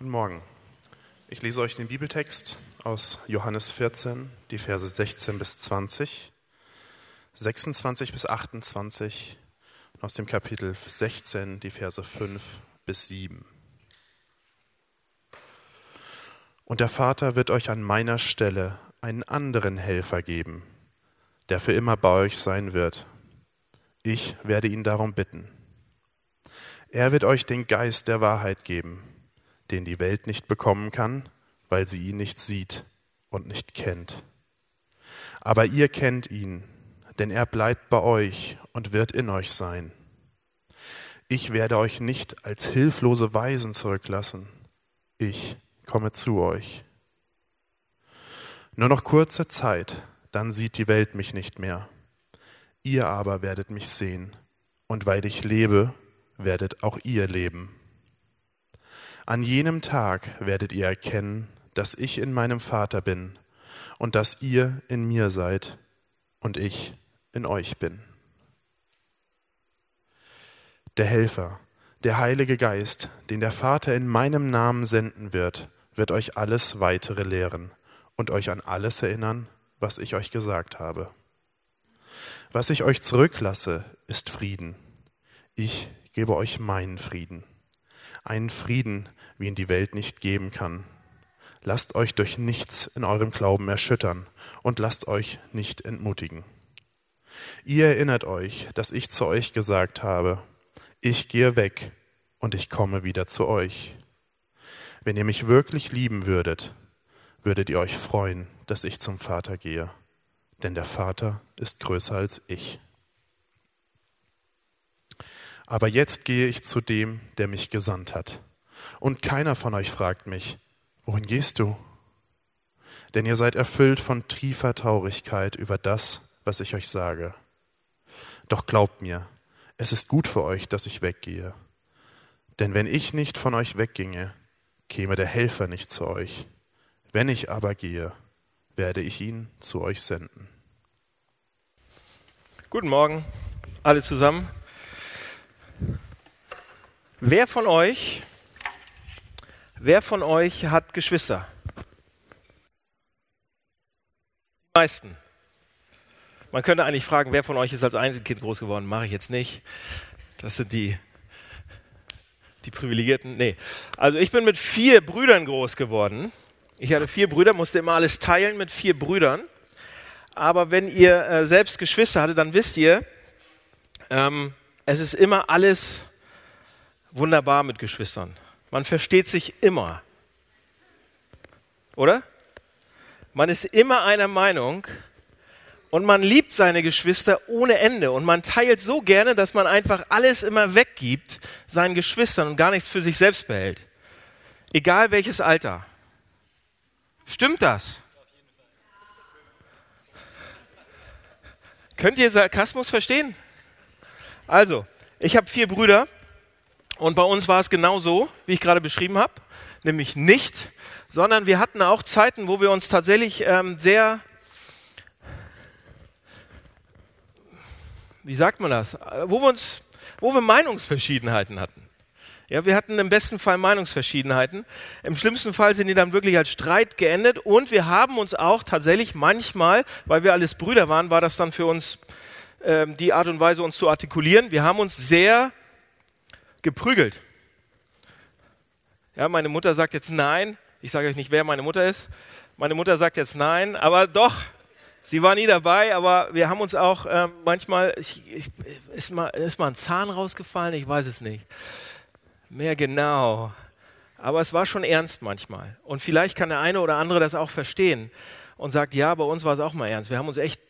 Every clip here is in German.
Guten Morgen. Ich lese euch den Bibeltext aus Johannes 14, die Verse 16 bis 20, 26 bis 28 und aus dem Kapitel 16 die Verse 5 bis 7. Und der Vater wird euch an meiner Stelle einen anderen Helfer geben, der für immer bei euch sein wird. Ich werde ihn darum bitten. Er wird euch den Geist der Wahrheit geben, den die Welt nicht bekommen kann, weil sie ihn nicht sieht und nicht kennt. Aber ihr kennt ihn, denn er bleibt bei euch und wird in euch sein. Ich werde euch nicht als hilflose Weisen zurücklassen. Ich komme zu euch. Nur noch kurze Zeit, dann sieht die Welt mich nicht mehr. Ihr aber werdet mich sehen, und weil ich lebe, werdet auch ihr leben. An jenem Tag werdet ihr erkennen, dass ich in meinem Vater bin und dass ihr in mir seid und ich in euch bin. Der Helfer, der Heilige Geist, den der Vater in meinem Namen senden wird, wird euch alles weitere lehren und euch an alles erinnern, was ich euch gesagt habe. Was ich euch zurücklasse, ist Frieden. Ich gebe euch meinen Frieden. Einen Frieden, wie ihn die Welt nicht geben kann. Lasst euch durch nichts in eurem Glauben erschüttern und lasst euch nicht entmutigen. Ihr erinnert euch, dass ich zu euch gesagt habe, ich gehe weg und ich komme wieder zu euch. Wenn ihr mich wirklich lieben würdet, würdet ihr euch freuen, dass ich zum Vater gehe, denn der Vater ist größer als ich. Aber jetzt gehe ich zu dem, der mich gesandt hat. Und keiner von euch fragt mich, wohin gehst du? Denn ihr seid erfüllt von tiefer Traurigkeit über das, was ich euch sage. Doch glaubt mir, es ist gut für euch, dass ich weggehe. Denn wenn ich nicht von euch wegginge, käme der Helfer nicht zu euch. Wenn ich aber gehe, werde ich ihn zu euch senden. Guten Morgen, alle zusammen. Wer von euch, wer von euch hat Geschwister? Die meisten. Man könnte eigentlich fragen, wer von euch ist als Einzelkind groß geworden? Mache ich jetzt nicht. Das sind die, die Privilegierten. Nee. Also ich bin mit vier Brüdern groß geworden. Ich hatte vier Brüder, musste immer alles teilen mit vier Brüdern. Aber wenn ihr äh, selbst Geschwister hattet, dann wisst ihr, ähm, es ist immer alles wunderbar mit Geschwistern. Man versteht sich immer. Oder? Man ist immer einer Meinung und man liebt seine Geschwister ohne Ende und man teilt so gerne, dass man einfach alles immer weggibt seinen Geschwistern und gar nichts für sich selbst behält. Egal welches Alter. Stimmt das? Könnt ihr Sarkasmus verstehen? Also, ich habe vier Brüder und bei uns war es genau so, wie ich gerade beschrieben habe, nämlich nicht, sondern wir hatten auch Zeiten, wo wir uns tatsächlich ähm, sehr, wie sagt man das, wo wir uns, wo wir Meinungsverschiedenheiten hatten. Ja, wir hatten im besten Fall Meinungsverschiedenheiten. Im schlimmsten Fall sind die dann wirklich als Streit geendet und wir haben uns auch tatsächlich manchmal, weil wir alles Brüder waren, war das dann für uns äh, die Art und Weise, uns zu artikulieren. Wir haben uns sehr geprügelt. Ja, meine Mutter sagt jetzt nein. Ich sage euch nicht, wer meine Mutter ist. Meine Mutter sagt jetzt nein, aber doch, sie war nie dabei, aber wir haben uns auch äh, manchmal, ich, ich, ist, mal, ist mal ein Zahn rausgefallen, ich weiß es nicht. Mehr genau. Aber es war schon ernst manchmal. Und vielleicht kann der eine oder andere das auch verstehen und sagt, ja, bei uns war es auch mal ernst. Wir haben uns echt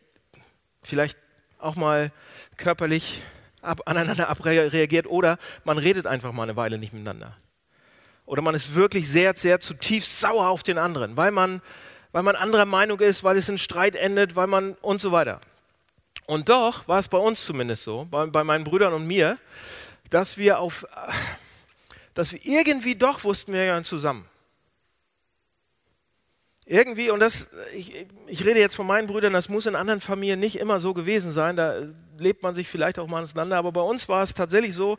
vielleicht auch mal körperlich ab, aneinander abreagiert oder man redet einfach mal eine Weile nicht miteinander. Oder man ist wirklich sehr, sehr zutiefst sauer auf den anderen, weil man, weil man anderer Meinung ist, weil es in Streit endet, weil man und so weiter. Und doch war es bei uns zumindest so, bei, bei meinen Brüdern und mir, dass wir auf, dass wir irgendwie doch wussten, wir gehören zusammen. Irgendwie, und das, ich, ich rede jetzt von meinen Brüdern, das muss in anderen Familien nicht immer so gewesen sein, da lebt man sich vielleicht auch mal auseinander, aber bei uns war es tatsächlich so,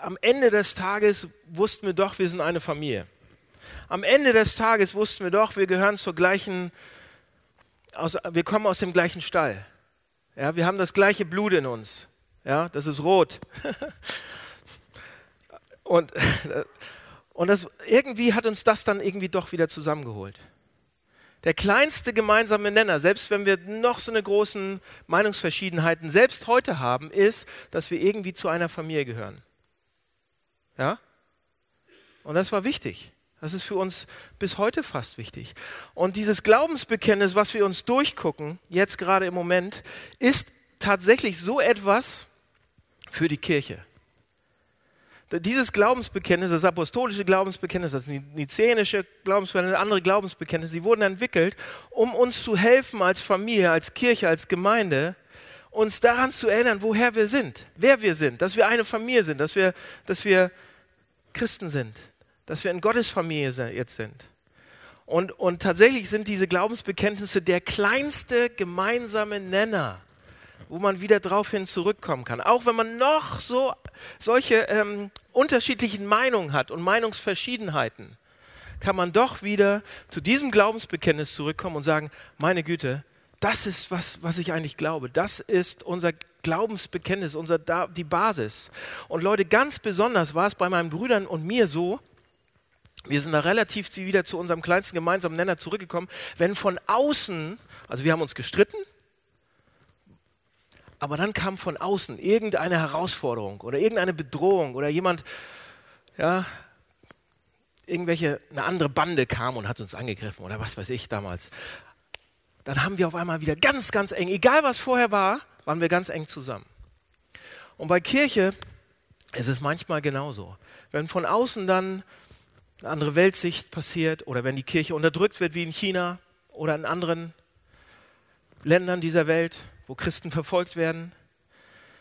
am Ende des Tages wussten wir doch, wir sind eine Familie. Am Ende des Tages wussten wir doch, wir gehören zur gleichen, aus, wir kommen aus dem gleichen Stall. Ja, wir haben das gleiche Blut in uns. Ja, das ist rot. und, und das, irgendwie hat uns das dann irgendwie doch wieder zusammengeholt. Der kleinste gemeinsame Nenner, selbst wenn wir noch so eine großen Meinungsverschiedenheiten selbst heute haben, ist, dass wir irgendwie zu einer Familie gehören. Ja? Und das war wichtig. Das ist für uns bis heute fast wichtig. Und dieses Glaubensbekenntnis, was wir uns durchgucken, jetzt gerade im Moment, ist tatsächlich so etwas für die Kirche. Dieses Glaubensbekenntnis, das apostolische Glaubensbekenntnis, das nizänische Glaubensbekenntnis, andere Glaubensbekenntnisse, die wurden entwickelt, um uns zu helfen als Familie, als Kirche, als Gemeinde, uns daran zu erinnern, woher wir sind, wer wir sind, dass wir eine Familie sind, dass wir, dass wir Christen sind, dass wir in Gottes Familie jetzt sind. Und, und tatsächlich sind diese Glaubensbekenntnisse der kleinste gemeinsame Nenner, wo man wieder daraufhin zurückkommen kann. Auch wenn man noch so solche ähm, unterschiedlichen Meinungen hat und Meinungsverschiedenheiten, kann man doch wieder zu diesem Glaubensbekenntnis zurückkommen und sagen, meine Güte, das ist was, was ich eigentlich glaube. Das ist unser Glaubensbekenntnis, unser, die Basis. Und Leute, ganz besonders war es bei meinen Brüdern und mir so, wir sind da relativ wieder zu unserem kleinsten gemeinsamen Nenner zurückgekommen, wenn von außen, also wir haben uns gestritten, aber dann kam von außen irgendeine Herausforderung oder irgendeine Bedrohung oder jemand, ja, irgendwelche, eine andere Bande kam und hat uns angegriffen oder was weiß ich damals. Dann haben wir auf einmal wieder ganz, ganz eng, egal was vorher war, waren wir ganz eng zusammen. Und bei Kirche ist es manchmal genauso. Wenn von außen dann eine andere Weltsicht passiert oder wenn die Kirche unterdrückt wird wie in China oder in anderen Ländern dieser Welt, wo Christen verfolgt werden,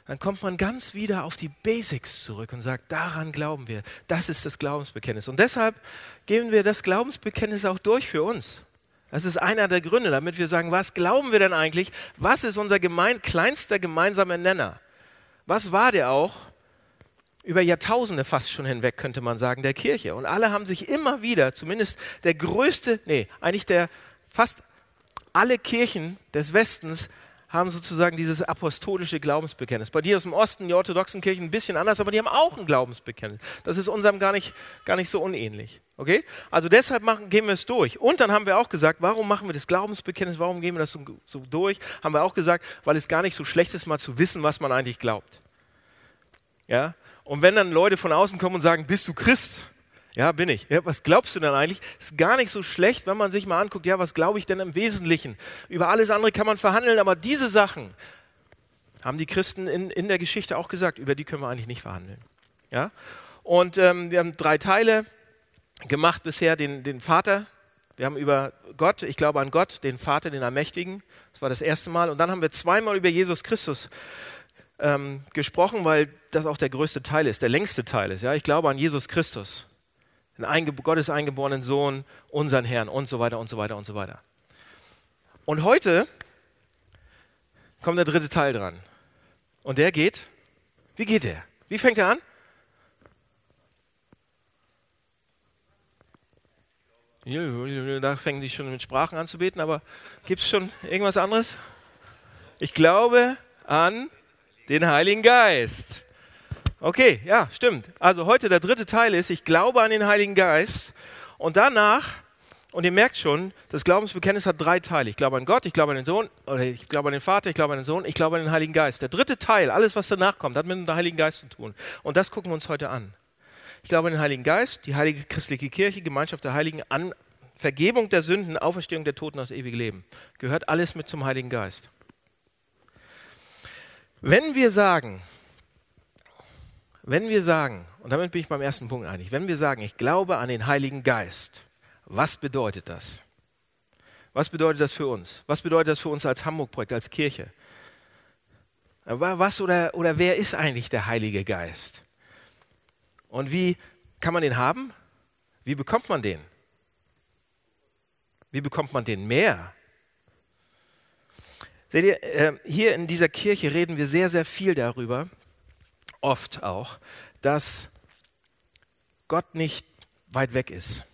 dann kommt man ganz wieder auf die Basics zurück und sagt, daran glauben wir. Das ist das Glaubensbekenntnis. Und deshalb geben wir das Glaubensbekenntnis auch durch für uns. Das ist einer der Gründe, damit wir sagen, was glauben wir denn eigentlich? Was ist unser gemein, kleinster gemeinsamer Nenner? Was war der auch? Über Jahrtausende fast schon hinweg, könnte man sagen, der Kirche. Und alle haben sich immer wieder, zumindest der größte, nee, eigentlich der, fast alle Kirchen des Westens haben sozusagen dieses apostolische Glaubensbekenntnis. Bei dir aus dem Osten, die orthodoxen Kirchen ein bisschen anders, aber die haben auch ein Glaubensbekenntnis. Das ist unserem gar nicht, gar nicht so unähnlich. Okay? Also deshalb machen, gehen wir es durch. Und dann haben wir auch gesagt, warum machen wir das Glaubensbekenntnis, warum gehen wir das so, so durch? Haben wir auch gesagt, weil es gar nicht so schlecht ist, mal zu wissen, was man eigentlich glaubt. Ja? Und wenn dann Leute von außen kommen und sagen, bist du Christ? Ja, bin ich. Ja, was glaubst du denn eigentlich? Ist gar nicht so schlecht, wenn man sich mal anguckt, ja, was glaube ich denn im Wesentlichen? Über alles andere kann man verhandeln, aber diese Sachen haben die Christen in, in der Geschichte auch gesagt, über die können wir eigentlich nicht verhandeln. Ja? Und ähm, wir haben drei Teile gemacht bisher, den, den Vater, wir haben über Gott, ich glaube an Gott, den Vater, den Allmächtigen, das war das erste Mal. Und dann haben wir zweimal über Jesus Christus ähm, gesprochen, weil das auch der größte Teil ist, der längste Teil ist. Ja? Ich glaube an Jesus Christus Eingeb Gottes eingeborenen Sohn, unseren Herrn und so weiter und so weiter und so weiter. Und heute kommt der dritte Teil dran. Und der geht, wie geht der? Wie fängt er an? Da fängen die schon mit Sprachen an zu beten, aber gibt es schon irgendwas anderes? Ich glaube an den Heiligen Geist. Okay, ja, stimmt. Also heute der dritte Teil ist, ich glaube an den Heiligen Geist und danach, und ihr merkt schon, das Glaubensbekenntnis hat drei Teile. Ich glaube an Gott, ich glaube an den Sohn, oder ich glaube an den Vater, ich glaube an den Sohn, ich glaube an den Heiligen Geist. Der dritte Teil, alles was danach kommt, hat mit dem Heiligen Geist zu tun. Und das gucken wir uns heute an. Ich glaube an den Heiligen Geist, die heilige christliche Kirche, Gemeinschaft der Heiligen, an Vergebung der Sünden, Auferstehung der Toten aus ewigem Leben. Gehört alles mit zum Heiligen Geist. Wenn wir sagen, wenn wir sagen, und damit bin ich beim ersten Punkt einig, wenn wir sagen, ich glaube an den Heiligen Geist, was bedeutet das? Was bedeutet das für uns? Was bedeutet das für uns als Hamburg-Projekt, als Kirche? Was oder, oder wer ist eigentlich der Heilige Geist? Und wie kann man den haben? Wie bekommt man den? Wie bekommt man den mehr? Seht ihr, äh, hier in dieser Kirche reden wir sehr, sehr viel darüber, oft auch, dass Gott nicht weit weg ist.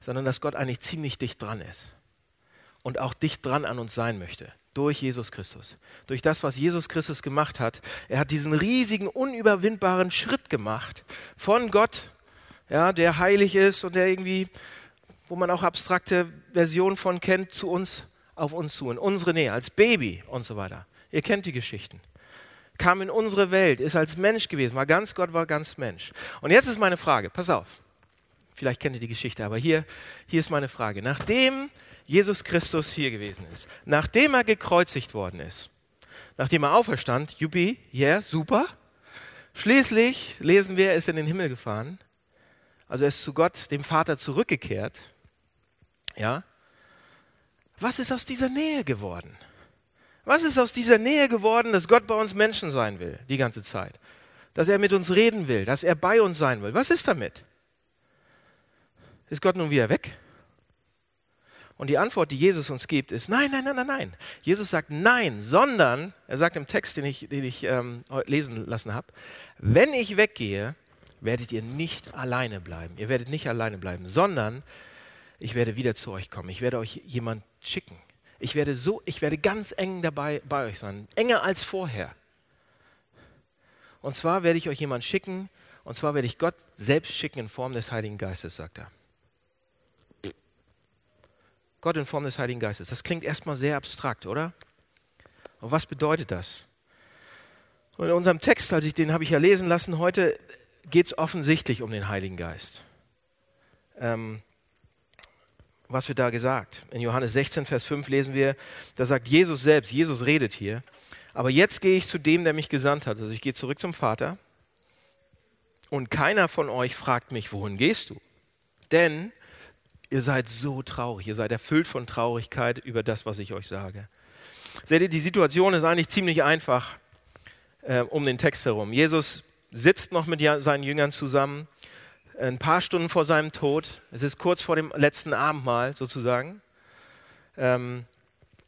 sondern dass Gott eigentlich ziemlich dicht dran ist und auch dicht dran an uns sein möchte durch Jesus Christus. Durch das, was Jesus Christus gemacht hat. Er hat diesen riesigen, unüberwindbaren Schritt gemacht von Gott, ja, der heilig ist und der irgendwie, wo man auch abstrakte Versionen von kennt, zu uns, auf uns zu, in unsere Nähe, als Baby und so weiter. Ihr kennt die Geschichten. Kam in unsere Welt, ist als Mensch gewesen, war ganz Gott, war ganz Mensch. Und jetzt ist meine Frage, pass auf. Vielleicht kennt ihr die Geschichte, aber hier, hier ist meine Frage. Nachdem Jesus Christus hier gewesen ist, nachdem er gekreuzigt worden ist, nachdem er auferstand, juppie, yeah, super. Schließlich lesen wir, er ist in den Himmel gefahren. Also er ist zu Gott, dem Vater, zurückgekehrt. Ja. Was ist aus dieser Nähe geworden? Was ist aus dieser Nähe geworden, dass Gott bei uns Menschen sein will, die ganze Zeit? Dass er mit uns reden will, dass er bei uns sein will. Was ist damit? Ist Gott nun wieder weg? Und die Antwort, die Jesus uns gibt, ist nein, nein, nein, nein, nein. Jesus sagt nein, sondern, er sagt im Text, den ich, den ich ähm, lesen lassen habe, wenn ich weggehe, werdet ihr nicht alleine bleiben. Ihr werdet nicht alleine bleiben, sondern ich werde wieder zu euch kommen. Ich werde euch jemand schicken. Ich werde so, ich werde ganz eng dabei bei euch sein, enger als vorher. Und zwar werde ich euch jemand schicken, und zwar werde ich Gott selbst schicken in Form des Heiligen Geistes, sagt er. Gott in Form des Heiligen Geistes. Das klingt erstmal sehr abstrakt, oder? Und was bedeutet das? Und in unserem Text, als ich den habe ich ja lesen lassen, heute geht es offensichtlich um den Heiligen Geist. Ähm, was wird da gesagt? In Johannes 16, Vers 5 lesen wir, da sagt Jesus selbst, Jesus redet hier, aber jetzt gehe ich zu dem, der mich gesandt hat. Also ich gehe zurück zum Vater und keiner von euch fragt mich, wohin gehst du? Denn Ihr seid so traurig, ihr seid erfüllt von Traurigkeit über das, was ich euch sage. Seht ihr, die Situation ist eigentlich ziemlich einfach äh, um den Text herum. Jesus sitzt noch mit seinen Jüngern zusammen, ein paar Stunden vor seinem Tod. Es ist kurz vor dem letzten Abendmahl sozusagen. Ähm,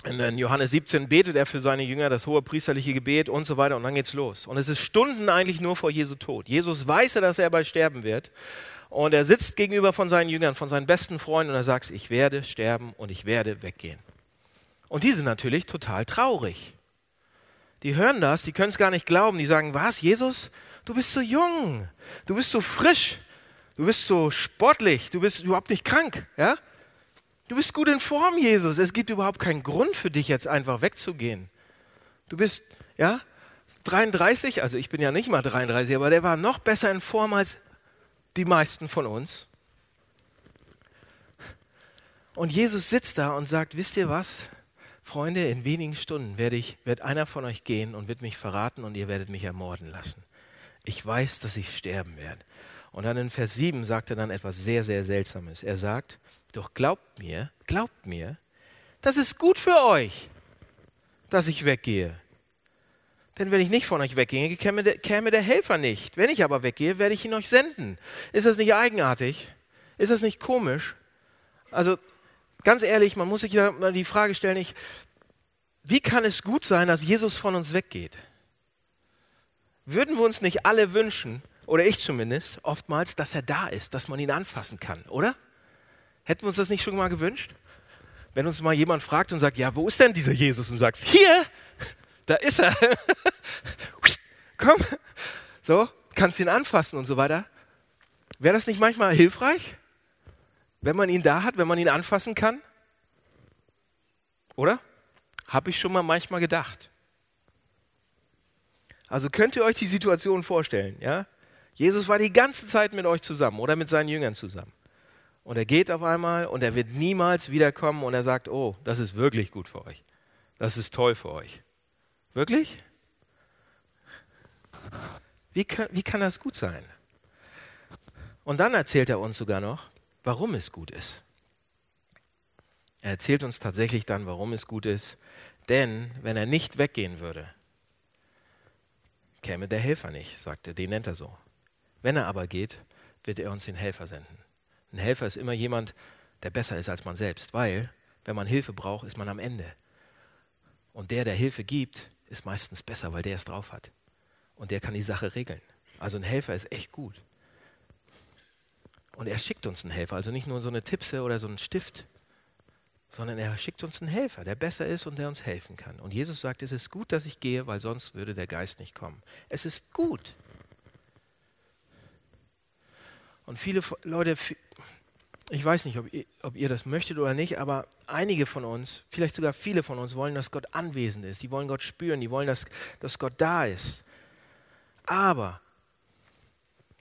in Johannes 17 betet er für seine Jünger das hohe priesterliche Gebet und so weiter und dann geht's los. Und es ist Stunden eigentlich nur vor Jesu Tod. Jesus weiß ja, dass er bald sterben wird und er sitzt gegenüber von seinen Jüngern, von seinen besten Freunden und er sagt, ich werde sterben und ich werde weggehen. Und die sind natürlich total traurig. Die hören das, die können es gar nicht glauben. Die sagen, was, Jesus, du bist so jung, du bist so frisch, du bist so sportlich, du bist überhaupt nicht krank, ja? Du bist gut in Form, Jesus. Es gibt überhaupt keinen Grund für dich jetzt einfach wegzugehen. Du bist, ja, 33, also ich bin ja nicht mal 33, aber der war noch besser in Form als die meisten von uns. Und Jesus sitzt da und sagt, wisst ihr was? Freunde, in wenigen Stunden werde ich, wird einer von euch gehen und wird mich verraten und ihr werdet mich ermorden lassen. Ich weiß, dass ich sterben werde. Und dann in Vers 7 sagt er dann etwas sehr, sehr Seltsames. Er sagt, doch glaubt mir, glaubt mir, das ist gut für euch, dass ich weggehe. Denn wenn ich nicht von euch wegginge, käme der, käme der Helfer nicht. Wenn ich aber weggehe, werde ich ihn euch senden. Ist das nicht eigenartig? Ist das nicht komisch? Also ganz ehrlich, man muss sich da mal die Frage stellen, ich, wie kann es gut sein, dass Jesus von uns weggeht? Würden wir uns nicht alle wünschen, oder ich zumindest, oftmals, dass er da ist, dass man ihn anfassen kann, oder? Hätten wir uns das nicht schon mal gewünscht? Wenn uns mal jemand fragt und sagt, ja, wo ist denn dieser Jesus? Und sagst, hier, da ist er. Komm, so, kannst ihn anfassen und so weiter. Wäre das nicht manchmal hilfreich, wenn man ihn da hat, wenn man ihn anfassen kann? Oder? Habe ich schon mal manchmal gedacht. Also könnt ihr euch die Situation vorstellen, ja? Jesus war die ganze Zeit mit euch zusammen oder mit seinen Jüngern zusammen. Und er geht auf einmal und er wird niemals wiederkommen und er sagt, oh, das ist wirklich gut für euch. Das ist toll für euch. Wirklich? Wie kann, wie kann das gut sein? Und dann erzählt er uns sogar noch, warum es gut ist. Er erzählt uns tatsächlich dann, warum es gut ist. Denn wenn er nicht weggehen würde, käme der Helfer nicht, sagt er, den nennt er so. Wenn er aber geht, wird er uns den Helfer senden. Ein Helfer ist immer jemand, der besser ist als man selbst, weil wenn man Hilfe braucht, ist man am Ende. Und der, der Hilfe gibt, ist meistens besser, weil der es drauf hat. Und der kann die Sache regeln. Also ein Helfer ist echt gut. Und er schickt uns einen Helfer, also nicht nur so eine Tipse oder so einen Stift, sondern er schickt uns einen Helfer, der besser ist und der uns helfen kann. Und Jesus sagt, es ist gut, dass ich gehe, weil sonst würde der Geist nicht kommen. Es ist gut. Und viele Leute, ich weiß nicht, ob ihr, ob ihr, das möchtet oder nicht, aber einige von uns, vielleicht sogar viele von uns, wollen, dass Gott anwesend ist. Die wollen Gott spüren, die wollen, dass, dass Gott da ist. Aber,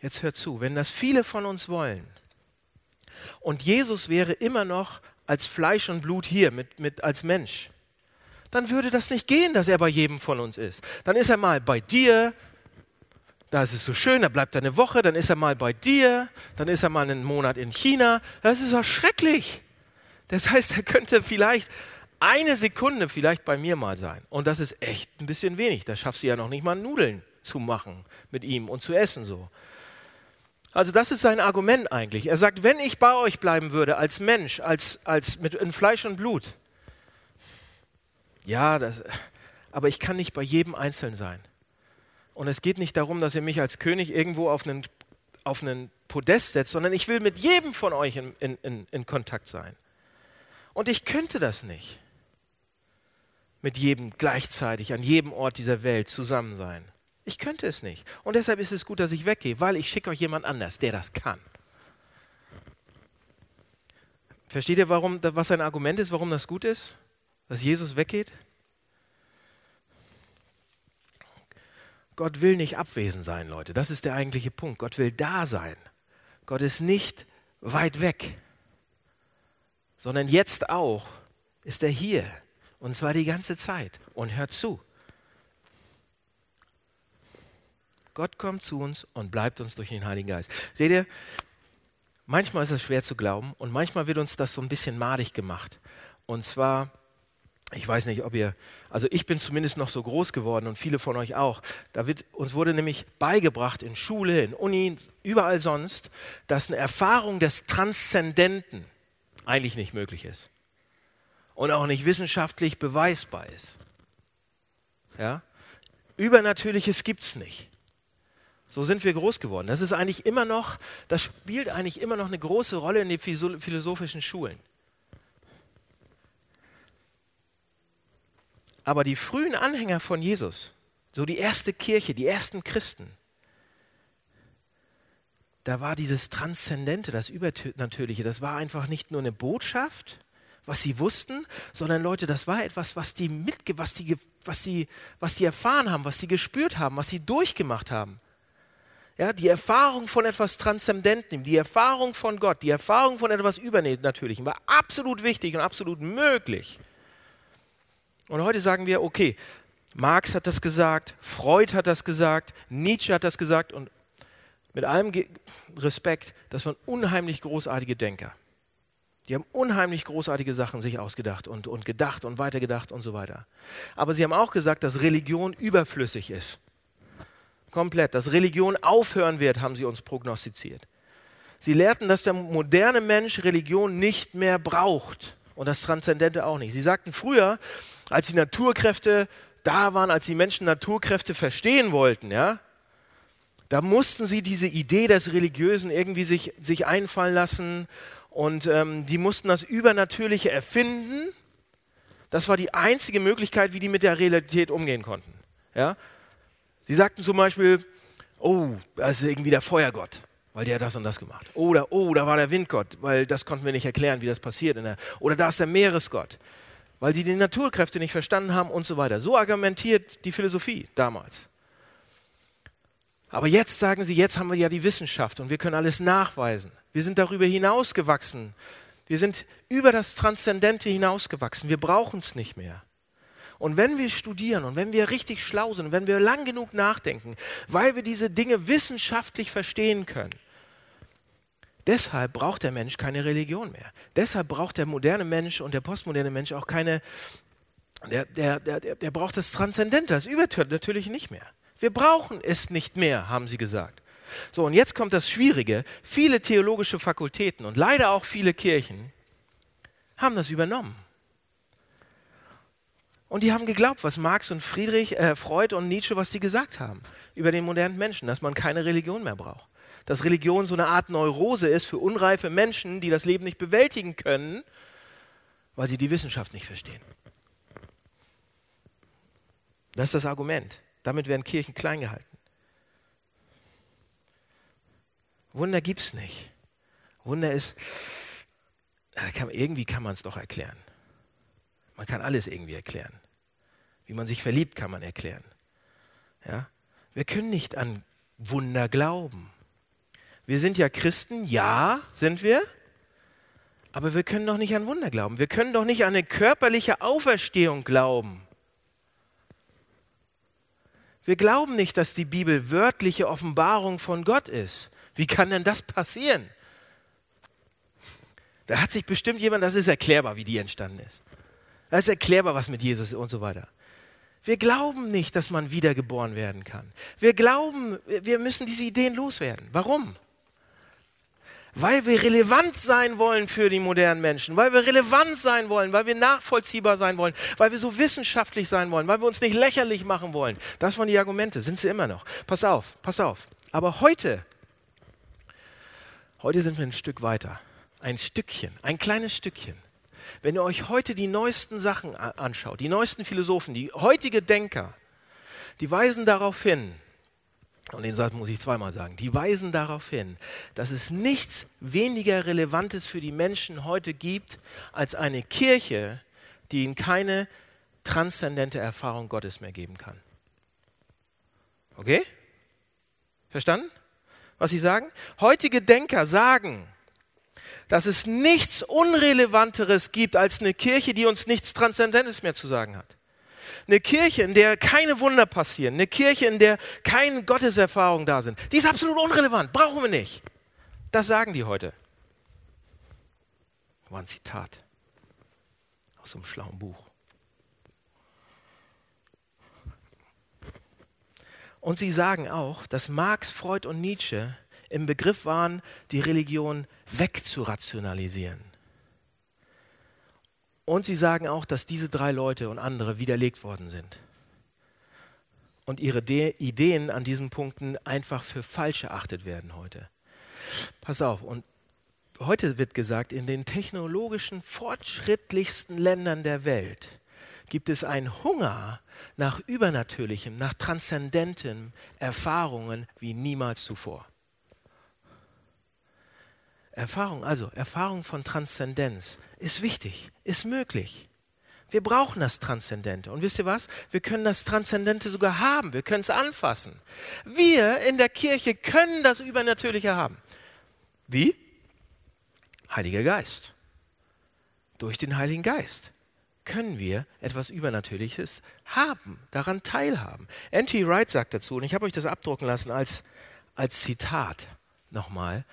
jetzt hört zu, wenn das viele von uns wollen und Jesus wäre immer noch als Fleisch und Blut hier, mit, mit, als Mensch, dann würde das nicht gehen, dass er bei jedem von uns ist. Dann ist er mal bei dir, da ist es so schön, da bleibt er eine Woche, dann ist er mal bei dir, dann ist er mal einen Monat in China. Das ist doch schrecklich. Das heißt, er könnte vielleicht eine Sekunde vielleicht bei mir mal sein. Und das ist echt ein bisschen wenig. Da schaffst du ja noch nicht mal Nudeln zu machen mit ihm und zu essen so. Also das ist sein Argument eigentlich. Er sagt, wenn ich bei euch bleiben würde als Mensch, als, als mit in Fleisch und Blut, ja, das, aber ich kann nicht bei jedem Einzelnen sein. Und es geht nicht darum, dass ihr mich als König irgendwo auf einen, auf einen Podest setzt, sondern ich will mit jedem von euch in, in, in, in Kontakt sein. Und ich könnte das nicht. Mit jedem gleichzeitig an jedem Ort dieser Welt zusammen sein. Ich könnte es nicht. Und deshalb ist es gut, dass ich weggehe, weil ich schicke euch jemand anders, der das kann. Versteht ihr, warum, was sein Argument ist, warum das gut ist, dass Jesus weggeht? Gott will nicht abwesend sein, Leute. Das ist der eigentliche Punkt. Gott will da sein. Gott ist nicht weit weg, sondern jetzt auch ist er hier. Und zwar die ganze Zeit. Und hört zu. Gott kommt zu uns und bleibt uns durch den Heiligen Geist. Seht ihr, manchmal ist es schwer zu glauben und manchmal wird uns das so ein bisschen madig gemacht. Und zwar, ich weiß nicht, ob ihr, also ich bin zumindest noch so groß geworden und viele von euch auch. Da wird, uns wurde nämlich beigebracht in Schule, in Uni, überall sonst, dass eine Erfahrung des Transzendenten eigentlich nicht möglich ist und auch nicht wissenschaftlich beweisbar ist. Ja? Übernatürliches gibt es nicht. So sind wir groß geworden. Das ist eigentlich immer noch, das spielt eigentlich immer noch eine große Rolle in den philosophischen Schulen. Aber die frühen Anhänger von Jesus, so die erste Kirche, die ersten Christen, da war dieses Transzendente, das Übernatürliche, das war einfach nicht nur eine Botschaft, was sie wussten, sondern Leute, das war etwas, was die mitge was die, was die, was die erfahren haben, was die gespürt haben, was sie durchgemacht haben. Ja, die Erfahrung von etwas Transzendentem, die Erfahrung von Gott, die Erfahrung von etwas Übernatürlichem war absolut wichtig und absolut möglich. Und heute sagen wir, okay, Marx hat das gesagt, Freud hat das gesagt, Nietzsche hat das gesagt und mit allem Respekt, das waren unheimlich großartige Denker. Die haben unheimlich großartige Sachen sich ausgedacht und, und gedacht und weitergedacht und so weiter. Aber sie haben auch gesagt, dass Religion überflüssig ist. Komplett. Dass Religion aufhören wird, haben sie uns prognostiziert. Sie lehrten, dass der moderne Mensch Religion nicht mehr braucht und das Transzendente auch nicht. Sie sagten früher, als die Naturkräfte da waren, als die Menschen Naturkräfte verstehen wollten, ja, da mussten sie diese Idee des Religiösen irgendwie sich, sich einfallen lassen und ähm, die mussten das Übernatürliche erfinden. Das war die einzige Möglichkeit, wie die mit der Realität umgehen konnten. Ja? Sie sagten zum Beispiel, oh, das ist irgendwie der Feuergott, weil der hat das und das gemacht. Oder, oh, da war der Windgott, weil das konnten wir nicht erklären, wie das passiert. Oder da ist der Meeresgott, weil sie die Naturkräfte nicht verstanden haben und so weiter. So argumentiert die Philosophie damals. Aber jetzt sagen sie, jetzt haben wir ja die Wissenschaft und wir können alles nachweisen. Wir sind darüber hinausgewachsen. Wir sind über das Transzendente hinausgewachsen. Wir brauchen es nicht mehr. Und wenn wir studieren und wenn wir richtig schlau sind und wenn wir lang genug nachdenken, weil wir diese Dinge wissenschaftlich verstehen können, deshalb braucht der Mensch keine Religion mehr. Deshalb braucht der moderne Mensch und der postmoderne Mensch auch keine, der, der, der, der braucht das Transzendente, das Übertür natürlich nicht mehr. Wir brauchen es nicht mehr, haben sie gesagt. So, und jetzt kommt das Schwierige. Viele theologische Fakultäten und leider auch viele Kirchen haben das übernommen. Und die haben geglaubt, was Marx und Friedrich, äh, Freud und Nietzsche, was die gesagt haben über den modernen Menschen, dass man keine Religion mehr braucht. dass Religion so eine Art Neurose ist für unreife Menschen, die das Leben nicht bewältigen können, weil sie die Wissenschaft nicht verstehen. Das ist das Argument. Damit werden Kirchen klein gehalten. Wunder gibt es nicht. Wunder ist, kann, irgendwie kann man es doch erklären. Man kann alles irgendwie erklären. Wie man sich verliebt, kann man erklären. Ja? Wir können nicht an Wunder glauben. Wir sind ja Christen, ja, sind wir, aber wir können doch nicht an Wunder glauben. Wir können doch nicht an eine körperliche Auferstehung glauben. Wir glauben nicht, dass die Bibel wörtliche Offenbarung von Gott ist. Wie kann denn das passieren? Da hat sich bestimmt jemand, das ist erklärbar, wie die entstanden ist. Das ist erklärbar, was mit Jesus und so weiter. Wir glauben nicht, dass man wiedergeboren werden kann. Wir glauben, wir müssen diese Ideen loswerden. Warum? Weil wir relevant sein wollen für die modernen Menschen, weil wir relevant sein wollen, weil wir nachvollziehbar sein wollen, weil wir so wissenschaftlich sein wollen, weil wir uns nicht lächerlich machen wollen. Das waren die Argumente, sind sie immer noch. Pass auf, pass auf. Aber heute, heute sind wir ein Stück weiter. Ein Stückchen, ein kleines Stückchen. Wenn ihr euch heute die neuesten Sachen anschaut, die neuesten Philosophen, die heutige Denker, die weisen darauf hin, und den Satz muss ich zweimal sagen, die weisen darauf hin, dass es nichts weniger Relevantes für die Menschen heute gibt als eine Kirche, die ihnen keine transzendente Erfahrung Gottes mehr geben kann. Okay? Verstanden? Was sie sagen? Heutige Denker sagen, dass es nichts Unrelevanteres gibt als eine Kirche, die uns nichts Transzendentes mehr zu sagen hat. Eine Kirche, in der keine Wunder passieren, eine Kirche, in der keine Gotteserfahrungen da sind, die ist absolut unrelevant, brauchen wir nicht. Das sagen die heute. War ein Zitat aus einem schlauen Buch. Und sie sagen auch, dass Marx, Freud und Nietzsche im Begriff waren, die Religion wegzurationalisieren. Und sie sagen auch, dass diese drei Leute und andere widerlegt worden sind. Und ihre De Ideen an diesen Punkten einfach für falsch erachtet werden heute. Pass auf, und heute wird gesagt, in den technologischen fortschrittlichsten Ländern der Welt gibt es einen Hunger nach Übernatürlichem, nach transzendenten Erfahrungen wie niemals zuvor. Erfahrung, also Erfahrung von Transzendenz ist wichtig, ist möglich. Wir brauchen das Transzendente. Und wisst ihr was? Wir können das Transzendente sogar haben. Wir können es anfassen. Wir in der Kirche können das Übernatürliche haben. Wie? Heiliger Geist. Durch den Heiligen Geist können wir etwas Übernatürliches haben, daran teilhaben. N.T. Wright sagt dazu, und ich habe euch das abdrucken lassen als, als Zitat nochmal.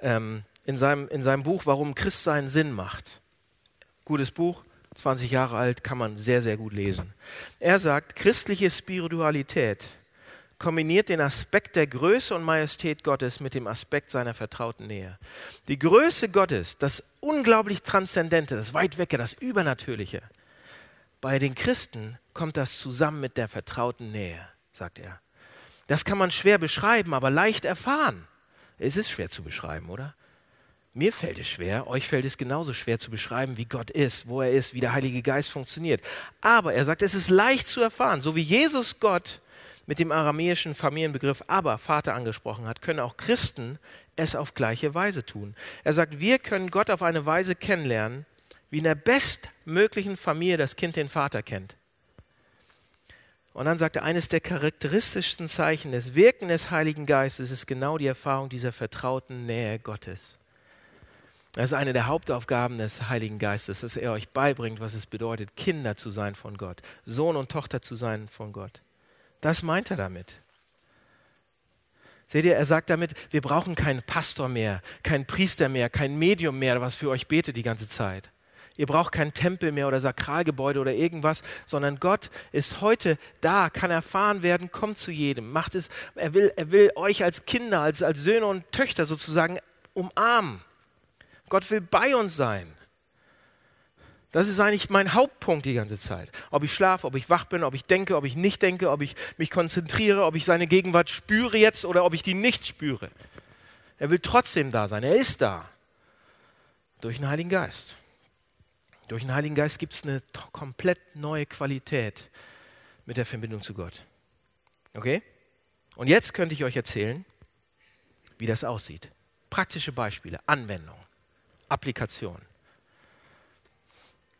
Ähm, in seinem, in seinem Buch, warum Christsein Sinn macht. Gutes Buch, 20 Jahre alt, kann man sehr, sehr gut lesen. Er sagt, christliche Spiritualität kombiniert den Aspekt der Größe und Majestät Gottes mit dem Aspekt seiner vertrauten Nähe. Die Größe Gottes, das unglaublich Transzendente, das Weitwecke, das Übernatürliche. Bei den Christen kommt das zusammen mit der vertrauten Nähe, sagt er. Das kann man schwer beschreiben, aber leicht erfahren. Es ist schwer zu beschreiben, oder? Mir fällt es schwer, euch fällt es genauso schwer zu beschreiben, wie Gott ist, wo er ist, wie der Heilige Geist funktioniert. Aber er sagt, es ist leicht zu erfahren. So wie Jesus Gott mit dem aramäischen Familienbegriff aber Vater angesprochen hat, können auch Christen es auf gleiche Weise tun. Er sagt, wir können Gott auf eine Weise kennenlernen, wie in der bestmöglichen Familie das Kind den Vater kennt. Und dann sagt er, eines der charakteristischsten Zeichen des Wirken des Heiligen Geistes ist genau die Erfahrung dieser vertrauten Nähe Gottes. Das ist eine der Hauptaufgaben des Heiligen Geistes, dass er euch beibringt, was es bedeutet, Kinder zu sein von Gott, Sohn und Tochter zu sein von Gott. Das meint er damit. Seht ihr, er sagt damit, wir brauchen keinen Pastor mehr, keinen Priester mehr, kein Medium mehr, was für euch betet die ganze Zeit. Ihr braucht keinen Tempel mehr oder Sakralgebäude oder irgendwas, sondern Gott ist heute da, kann erfahren werden, kommt zu jedem, macht es, er will, er will euch als Kinder, als, als Söhne und Töchter sozusagen umarmen. Gott will bei uns sein. Das ist eigentlich mein Hauptpunkt die ganze Zeit. Ob ich schlafe, ob ich wach bin, ob ich denke, ob ich nicht denke, ob ich mich konzentriere, ob ich seine Gegenwart spüre jetzt oder ob ich die nicht spüre. Er will trotzdem da sein. Er ist da. Durch den Heiligen Geist. Durch den Heiligen Geist gibt es eine komplett neue Qualität mit der Verbindung zu Gott. Okay? Und jetzt könnte ich euch erzählen, wie das aussieht. Praktische Beispiele, Anwendung, Applikation.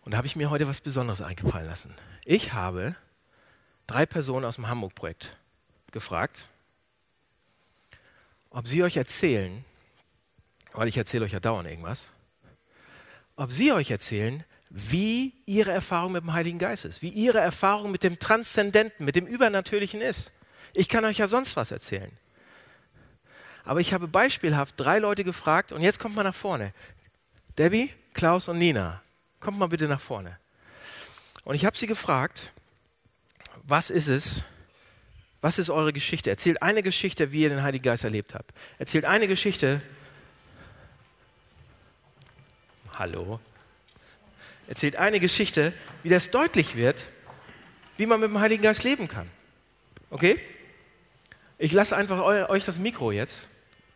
Und da habe ich mir heute was Besonderes eingefallen lassen. Ich habe drei Personen aus dem Hamburg-Projekt gefragt, ob sie euch erzählen, weil ich erzähle euch ja dauernd irgendwas, ob sie euch erzählen, wie ihre Erfahrung mit dem Heiligen Geist ist, wie ihre Erfahrung mit dem Transzendenten, mit dem Übernatürlichen ist. Ich kann euch ja sonst was erzählen. Aber ich habe beispielhaft drei Leute gefragt und jetzt kommt mal nach vorne. Debbie, Klaus und Nina, kommt mal bitte nach vorne. Und ich habe sie gefragt, was ist es, was ist eure Geschichte? Erzählt eine Geschichte, wie ihr den Heiligen Geist erlebt habt. Erzählt eine Geschichte. Hallo. Erzählt eine Geschichte, wie das deutlich wird, wie man mit dem Heiligen Geist leben kann. Okay? Ich lasse einfach euch das Mikro jetzt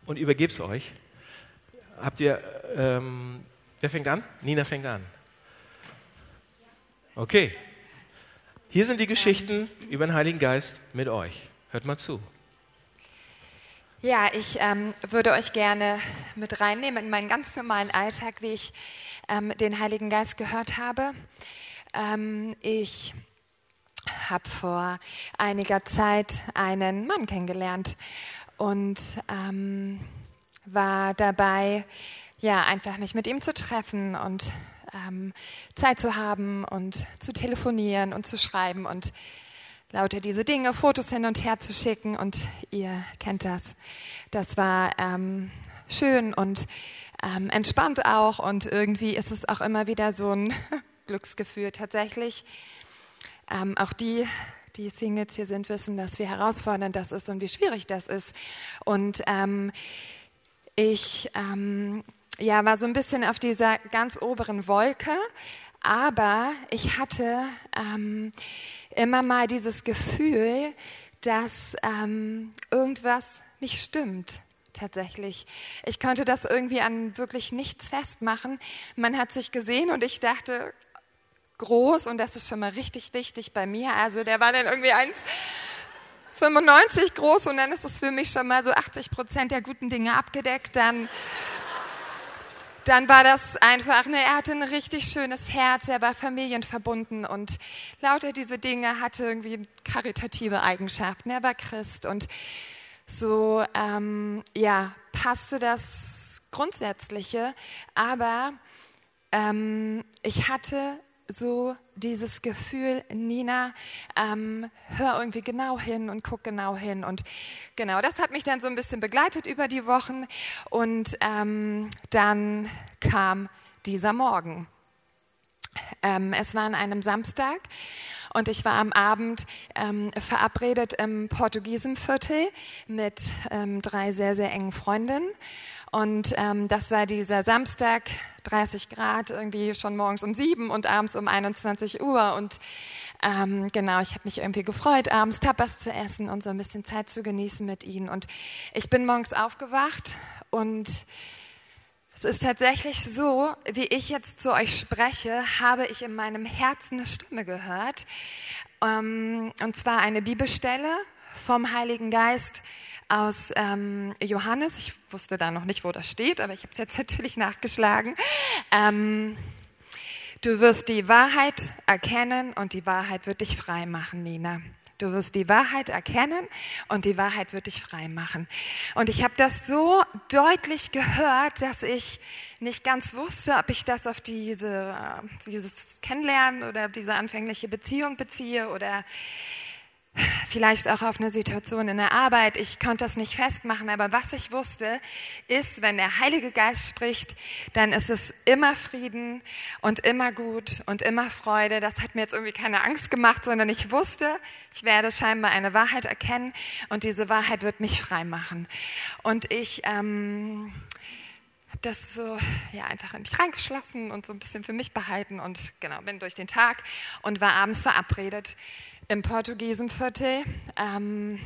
und übergebe es euch. Habt ihr, ähm, wer fängt an? Nina fängt an. Okay. Hier sind die Geschichten über den Heiligen Geist mit euch. Hört mal zu. Ja, ich ähm, würde euch gerne mit reinnehmen in meinen ganz normalen Alltag, wie ich ähm, den Heiligen Geist gehört habe. Ähm, ich habe vor einiger Zeit einen Mann kennengelernt und ähm, war dabei, ja, einfach mich mit ihm zu treffen und ähm, Zeit zu haben und zu telefonieren und zu schreiben und lauter diese Dinge, Fotos hin und her zu schicken und ihr kennt das. Das war ähm, schön und ähm, entspannt auch und irgendwie ist es auch immer wieder so ein Glücksgefühl tatsächlich. Ähm, auch die, die Singles hier sind, wissen, dass wie herausfordernd das ist und wie schwierig das ist. Und ähm, ich ähm, ja, war so ein bisschen auf dieser ganz oberen Wolke, aber ich hatte ähm, immer mal dieses Gefühl, dass ähm, irgendwas nicht stimmt. Tatsächlich. Ich konnte das irgendwie an wirklich nichts festmachen. Man hat sich gesehen und ich dachte, groß und das ist schon mal richtig wichtig bei mir. Also der war dann irgendwie 1,95 groß und dann ist es für mich schon mal so 80 Prozent der guten Dinge abgedeckt. Dann dann war das einfach, ne, er hatte ein richtig schönes Herz, er war familienverbunden und lauter diese Dinge hatte irgendwie karitative Eigenschaften. Er war Christ und so, ähm, ja, passte das Grundsätzliche, aber ähm, ich hatte so dieses Gefühl, Nina, ähm, hör irgendwie genau hin und guck genau hin. Und genau, das hat mich dann so ein bisschen begleitet über die Wochen. Und ähm, dann kam dieser Morgen. Ähm, es war an einem Samstag und ich war am Abend ähm, verabredet im Portugiesenviertel mit ähm, drei sehr, sehr engen Freundinnen. Und ähm, das war dieser Samstag, 30 Grad, irgendwie schon morgens um sieben und abends um 21 Uhr. Und ähm, genau, ich habe mich irgendwie gefreut, abends Tapas zu essen und so ein bisschen Zeit zu genießen mit ihnen. Und ich bin morgens aufgewacht und es ist tatsächlich so, wie ich jetzt zu euch spreche, habe ich in meinem Herzen eine Stimme gehört. Ähm, und zwar eine Bibelstelle vom Heiligen Geist aus ähm, Johannes. Ich wusste da noch nicht, wo das steht, aber ich habe es jetzt natürlich nachgeschlagen. Ähm, du wirst die Wahrheit erkennen und die Wahrheit wird dich frei machen, Nina. Du wirst die Wahrheit erkennen und die Wahrheit wird dich frei machen. Und ich habe das so deutlich gehört, dass ich nicht ganz wusste, ob ich das auf diese, dieses Kennenlernen oder diese anfängliche Beziehung beziehe oder vielleicht auch auf eine Situation in der Arbeit. Ich konnte das nicht festmachen, aber was ich wusste, ist, wenn der Heilige Geist spricht, dann ist es immer Frieden und immer gut und immer Freude. Das hat mir jetzt irgendwie keine Angst gemacht, sondern ich wusste, ich werde scheinbar eine Wahrheit erkennen und diese Wahrheit wird mich frei machen. Und ich ähm, das so ja, einfach in mich reingeschlossen und so ein bisschen für mich behalten und genau, bin durch den Tag und war abends verabredet im Portugiesenviertel. Ähm,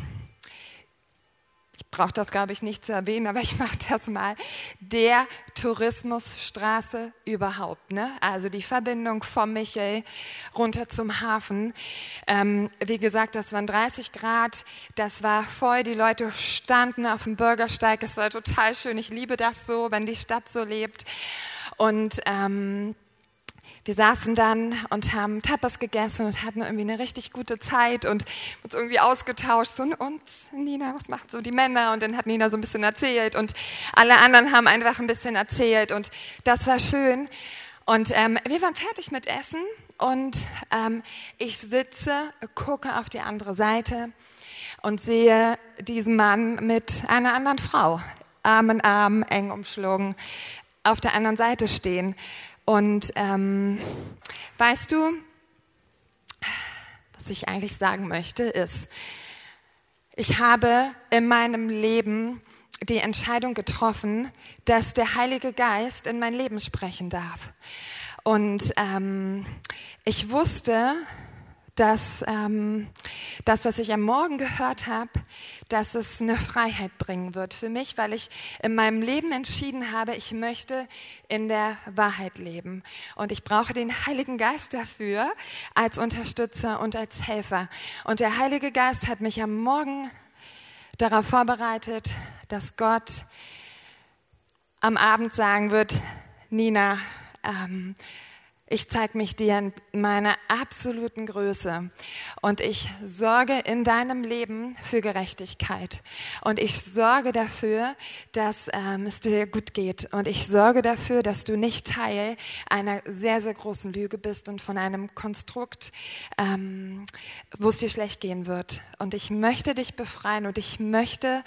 ich brauche das, glaube ich, nicht zu erwähnen, aber ich mache das mal, der Tourismusstraße überhaupt. Ne? Also die Verbindung vom Michel runter zum Hafen. Ähm, wie gesagt, das waren 30 Grad, das war voll, die Leute standen auf dem Bürgersteig, es war total schön, ich liebe das so, wenn die Stadt so lebt. Und... Ähm, wir saßen dann und haben Tapas gegessen und hatten irgendwie eine richtig gute Zeit und uns irgendwie ausgetauscht. So, und Nina, was macht so die Männer? Und dann hat Nina so ein bisschen erzählt und alle anderen haben einfach ein bisschen erzählt und das war schön. Und ähm, wir waren fertig mit Essen und ähm, ich sitze, gucke auf die andere Seite und sehe diesen Mann mit einer anderen Frau, Arm in Arm, eng umschlungen, auf der anderen Seite stehen. Und ähm, weißt du, was ich eigentlich sagen möchte, ist, ich habe in meinem Leben die Entscheidung getroffen, dass der Heilige Geist in mein Leben sprechen darf. Und ähm, ich wusste, dass ähm, das, was ich am Morgen gehört habe, dass es eine Freiheit bringen wird für mich, weil ich in meinem Leben entschieden habe, ich möchte in der Wahrheit leben. Und ich brauche den Heiligen Geist dafür als Unterstützer und als Helfer. Und der Heilige Geist hat mich am Morgen darauf vorbereitet, dass Gott am Abend sagen wird, Nina, ähm, ich zeige mich dir in meiner absoluten Größe und ich sorge in deinem Leben für Gerechtigkeit und ich sorge dafür, dass ähm, es dir gut geht und ich sorge dafür, dass du nicht Teil einer sehr, sehr großen Lüge bist und von einem Konstrukt, ähm, wo es dir schlecht gehen wird. Und ich möchte dich befreien und ich möchte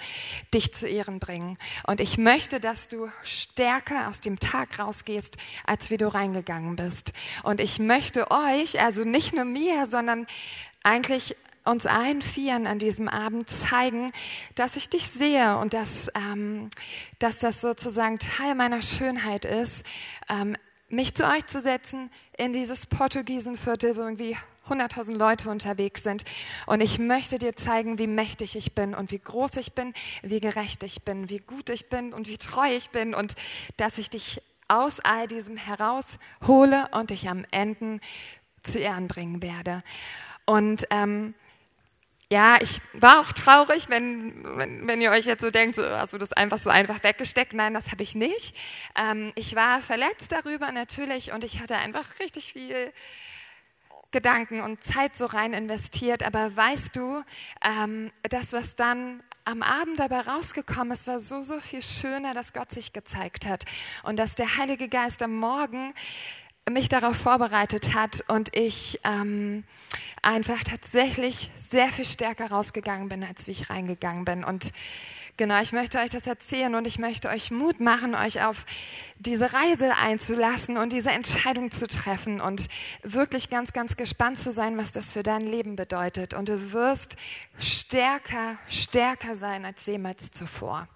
dich zu Ehren bringen und ich möchte, dass du stärker aus dem Tag rausgehst, als wie du reingegangen bist. Und ich möchte euch, also nicht nur mir, sondern eigentlich uns allen Vieren an diesem Abend zeigen, dass ich dich sehe und dass, ähm, dass das sozusagen Teil meiner Schönheit ist, ähm, mich zu euch zu setzen in dieses Portugiesenviertel, wo irgendwie 100.000 Leute unterwegs sind. Und ich möchte dir zeigen, wie mächtig ich bin und wie groß ich bin, wie gerecht ich bin, wie gut ich bin und wie treu ich bin und dass ich dich aus all diesem heraushole und dich am Ende zu Ehren bringen werde. Und ähm, ja, ich war auch traurig, wenn, wenn, wenn, ihr euch jetzt so denkt, so, hast du das einfach so einfach weggesteckt? Nein, das habe ich nicht. Ähm, ich war verletzt darüber natürlich und ich hatte einfach richtig viel Gedanken und Zeit so rein investiert. Aber weißt du, ähm, das, was dann am Abend dabei rausgekommen ist, war so, so viel schöner, dass Gott sich gezeigt hat und dass der Heilige Geist am Morgen mich darauf vorbereitet hat und ich ähm, einfach tatsächlich sehr viel stärker rausgegangen bin, als wie ich reingegangen bin. Und genau, ich möchte euch das erzählen und ich möchte euch Mut machen, euch auf diese Reise einzulassen und diese Entscheidung zu treffen und wirklich ganz, ganz gespannt zu sein, was das für dein Leben bedeutet. Und du wirst stärker, stärker sein als jemals zuvor.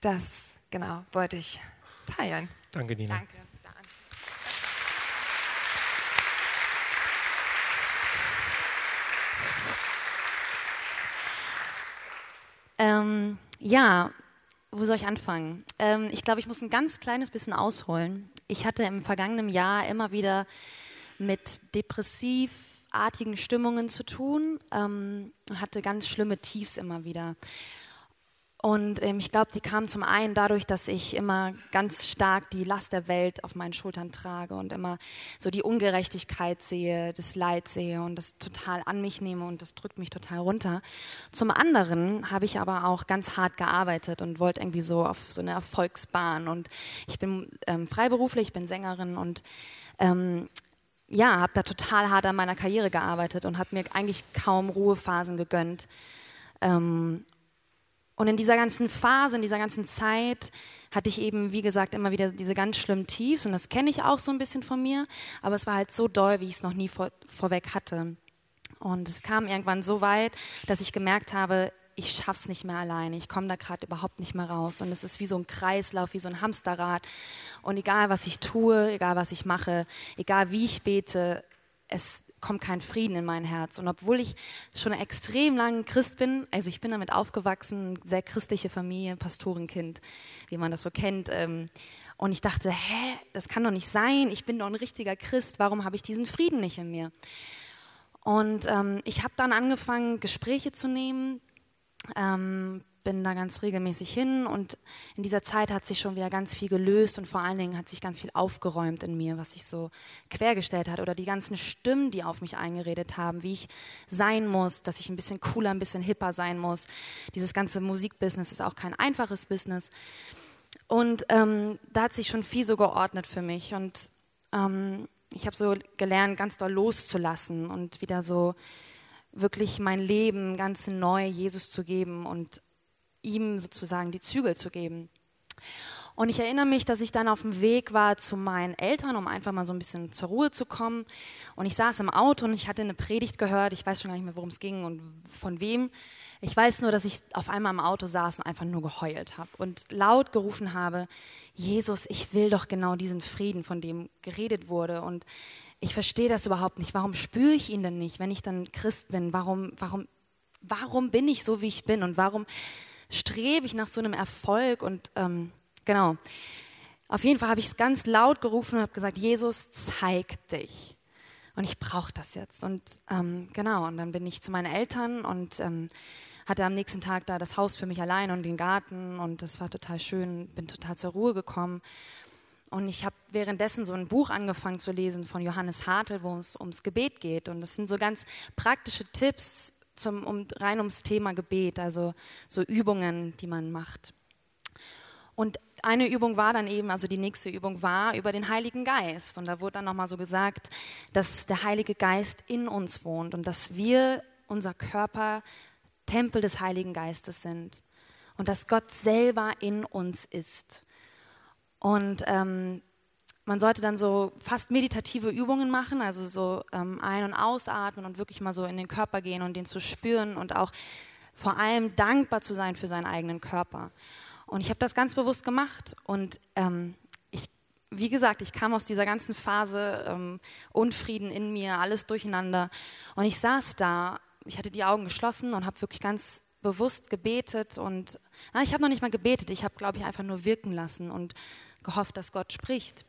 Das, genau, wollte ich teilen. Danke, Nina. Danke. Ähm, ja, wo soll ich anfangen? Ähm, ich glaube, ich muss ein ganz kleines bisschen ausholen. Ich hatte im vergangenen Jahr immer wieder mit depressivartigen Stimmungen zu tun ähm, und hatte ganz schlimme Tiefs immer wieder. Und ähm, ich glaube, die kamen zum einen dadurch, dass ich immer ganz stark die Last der Welt auf meinen Schultern trage und immer so die Ungerechtigkeit sehe, das Leid sehe und das total an mich nehme und das drückt mich total runter. Zum anderen habe ich aber auch ganz hart gearbeitet und wollte irgendwie so auf so eine Erfolgsbahn. Und ich bin ähm, freiberuflich, ich bin Sängerin und ähm, ja, habe da total hart an meiner Karriere gearbeitet und habe mir eigentlich kaum Ruhephasen gegönnt. Ähm, und in dieser ganzen Phase, in dieser ganzen Zeit hatte ich eben, wie gesagt, immer wieder diese ganz schlimmen Tiefs und das kenne ich auch so ein bisschen von mir, aber es war halt so doll, wie ich es noch nie vor, vorweg hatte. Und es kam irgendwann so weit, dass ich gemerkt habe, ich schaff's nicht mehr alleine. Ich komme da gerade überhaupt nicht mehr raus. Und es ist wie so ein Kreislauf, wie so ein Hamsterrad. Und egal was ich tue, egal was ich mache, egal wie ich bete, es kommt kein Frieden in mein Herz. Und obwohl ich schon extrem lang Christ bin, also ich bin damit aufgewachsen, sehr christliche Familie, Pastorenkind, wie man das so kennt. Ähm, und ich dachte, hä, das kann doch nicht sein, ich bin doch ein richtiger Christ, warum habe ich diesen Frieden nicht in mir? Und ähm, ich habe dann angefangen, Gespräche zu nehmen, ähm, bin da ganz regelmäßig hin und in dieser Zeit hat sich schon wieder ganz viel gelöst und vor allen Dingen hat sich ganz viel aufgeräumt in mir, was sich so quergestellt hat oder die ganzen Stimmen, die auf mich eingeredet haben, wie ich sein muss, dass ich ein bisschen cooler, ein bisschen hipper sein muss. Dieses ganze Musikbusiness ist auch kein einfaches Business. Und ähm, da hat sich schon viel so geordnet für mich und ähm, ich habe so gelernt, ganz doll loszulassen und wieder so wirklich mein Leben ganz neu Jesus zu geben und ihm sozusagen die Zügel zu geben. Und ich erinnere mich, dass ich dann auf dem Weg war zu meinen Eltern, um einfach mal so ein bisschen zur Ruhe zu kommen. Und ich saß im Auto und ich hatte eine Predigt gehört. Ich weiß schon gar nicht mehr, worum es ging und von wem. Ich weiß nur, dass ich auf einmal im Auto saß und einfach nur geheult habe und laut gerufen habe, Jesus, ich will doch genau diesen Frieden, von dem geredet wurde. Und ich verstehe das überhaupt nicht. Warum spüre ich ihn denn nicht, wenn ich dann Christ bin? Warum, warum, warum bin ich so, wie ich bin? Und warum strebe ich nach so einem Erfolg und ähm, genau. Auf jeden Fall habe ich es ganz laut gerufen und habe gesagt, Jesus, zeig dich. Und ich brauche das jetzt. Und ähm, genau, und dann bin ich zu meinen Eltern und ähm, hatte am nächsten Tag da das Haus für mich allein und den Garten und das war total schön, bin total zur Ruhe gekommen. Und ich habe währenddessen so ein Buch angefangen zu lesen von Johannes Hartl, wo es ums Gebet geht. Und das sind so ganz praktische Tipps, zum, um, rein ums Thema Gebet, also so Übungen, die man macht. Und eine Übung war dann eben, also die nächste Übung war über den Heiligen Geist. Und da wurde dann nochmal so gesagt, dass der Heilige Geist in uns wohnt und dass wir, unser Körper, Tempel des Heiligen Geistes sind. Und dass Gott selber in uns ist. Und ähm, man sollte dann so fast meditative Übungen machen, also so ähm, ein- und ausatmen und wirklich mal so in den Körper gehen und den zu spüren und auch vor allem dankbar zu sein für seinen eigenen Körper. Und ich habe das ganz bewusst gemacht und ähm, ich, wie gesagt, ich kam aus dieser ganzen Phase ähm, Unfrieden in mir, alles durcheinander und ich saß da, ich hatte die Augen geschlossen und habe wirklich ganz bewusst gebetet und na, ich habe noch nicht mal gebetet, ich habe, glaube ich, einfach nur wirken lassen und gehofft, dass Gott spricht.